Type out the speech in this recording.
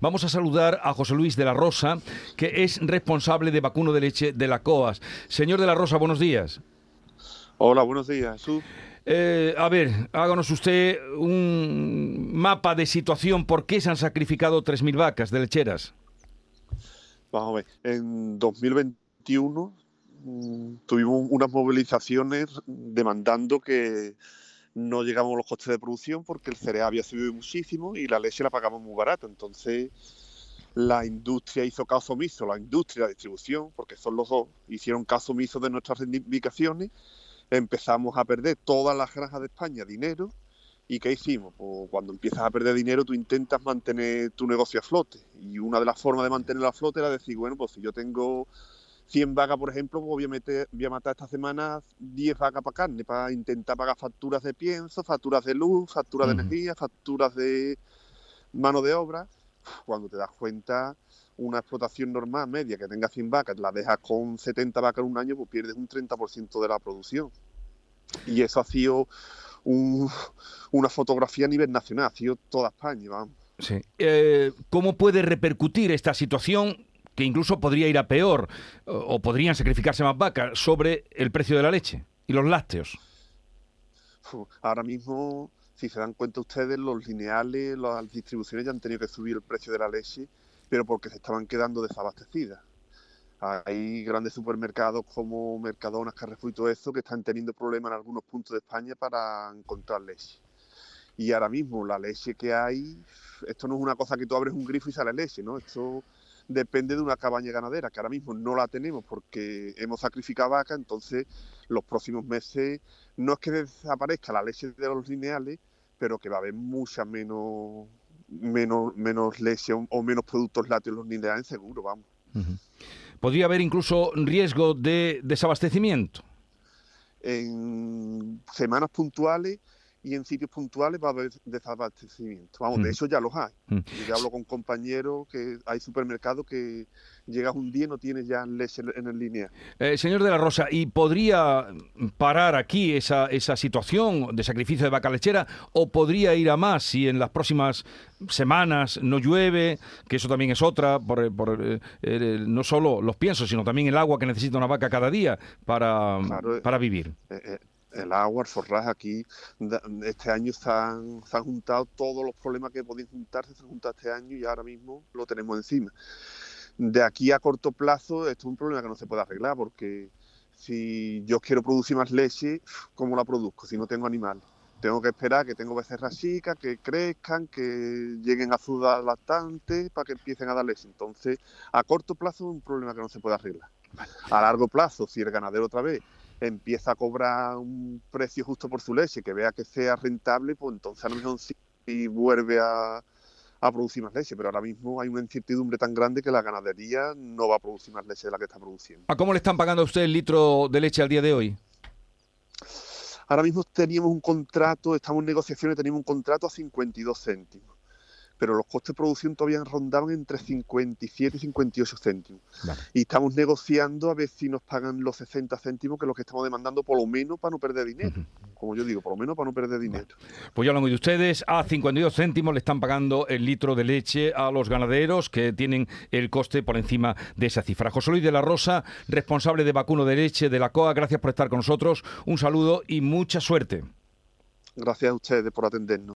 Vamos a saludar a José Luis de la Rosa, que es responsable de vacuno de leche de la COAS. Señor de la Rosa, buenos días. Hola, buenos días. Eh, a ver, háganos usted un mapa de situación. ¿Por qué se han sacrificado 3.000 vacas de lecheras? Vamos a ver, en 2021 mm, tuvimos unas movilizaciones demandando que no llegamos a los costes de producción porque el cereal había subido muchísimo y la leche la pagamos muy barata. Entonces la industria hizo caso omiso, la industria la distribución, porque son los dos, hicieron caso omiso de nuestras reivindicaciones. Empezamos a perder todas las granjas de España dinero. ¿Y qué hicimos? Pues cuando empiezas a perder dinero, tú intentas mantener tu negocio a flote. Y una de las formas de mantenerlo a flote era decir, bueno, pues si yo tengo 100 vacas, por ejemplo, pues voy a, meter, voy a matar esta semana 10 vacas para carne, para intentar pagar facturas de pienso, facturas de luz, facturas de energía, facturas de mano de obra. Cuando te das cuenta, una explotación normal, media, que tenga 100 vacas, la dejas con 70 vacas en un año, pues pierdes un 30% de la producción. Y eso ha sido una fotografía a nivel nacional, ha sido toda España, vamos. Sí. Eh, ¿Cómo puede repercutir esta situación que incluso podría ir a peor o podrían sacrificarse más vacas sobre el precio de la leche y los lácteos? Ahora mismo, si se dan cuenta ustedes, los lineales, las distribuciones ya han tenido que subir el precio de la leche, pero porque se estaban quedando desabastecidas. Hay grandes supermercados como Mercadona, Carrefour y todo eso que están teniendo problemas en algunos puntos de España para encontrar leche. Y ahora mismo la leche que hay, esto no es una cosa que tú abres un grifo y sale leche, ¿no? Esto depende de una cabaña ganadera, que ahora mismo no la tenemos porque hemos sacrificado vaca, entonces los próximos meses no es que desaparezca la leche de los lineales, pero que va a haber mucha menos menos, menos leche o, menos productos lácteos en los lineales seguro, vamos. ¿Podría haber incluso riesgo de desabastecimiento? En semanas puntuales y en sitios puntuales va a haber desabastecimiento. Vamos, de eso ya los hay. Yo hablo con compañeros que hay supermercados que llegas un día y no tienes ya leche en el línea. Eh, señor de la Rosa, ¿y podría parar aquí esa, esa situación de sacrificio de vaca lechera o podría ir a más si en las próximas semanas no llueve, que eso también es otra, por, por eh, no solo los piensos, sino también el agua que necesita una vaca cada día para, para vivir? El agua, el forraje aquí, este año se han, se han juntado todos los problemas que podían juntarse, se han juntado este año y ahora mismo lo tenemos encima. De aquí a corto plazo, esto es un problema que no se puede arreglar porque si yo quiero producir más leche, ¿cómo la produzco si no tengo animales? Tengo que esperar que tengo becerras chicas, que crezcan, que lleguen a su edad lactante para que empiecen a dar leche. Entonces, a corto plazo es un problema que no se puede arreglar. A largo plazo, si el ganadero otra vez empieza a cobrar un precio justo por su leche, que vea que sea rentable, pues entonces a lo mejor sí vuelve a, producir más leche, pero ahora mismo hay una incertidumbre tan grande que la ganadería no va a producir más leche de la que está produciendo. ¿A cómo le están pagando a usted el litro de leche al día de hoy? Ahora mismo teníamos un contrato, estamos en negociaciones, teníamos un contrato a 52 céntimos pero los costes de producción todavía rondaban entre 57 y 58 céntimos. Y estamos negociando a ver si nos pagan los 60 céntimos, que es lo que estamos demandando, por lo menos para no perder dinero. Como yo digo, por lo menos para no perder dinero. Pues ya lo han oído ustedes, a 52 céntimos le están pagando el litro de leche a los ganaderos que tienen el coste por encima de esa cifra. José Luis de la Rosa, responsable de vacuno de leche de la COA, gracias por estar con nosotros. Un saludo y mucha suerte. Gracias a ustedes por atendernos.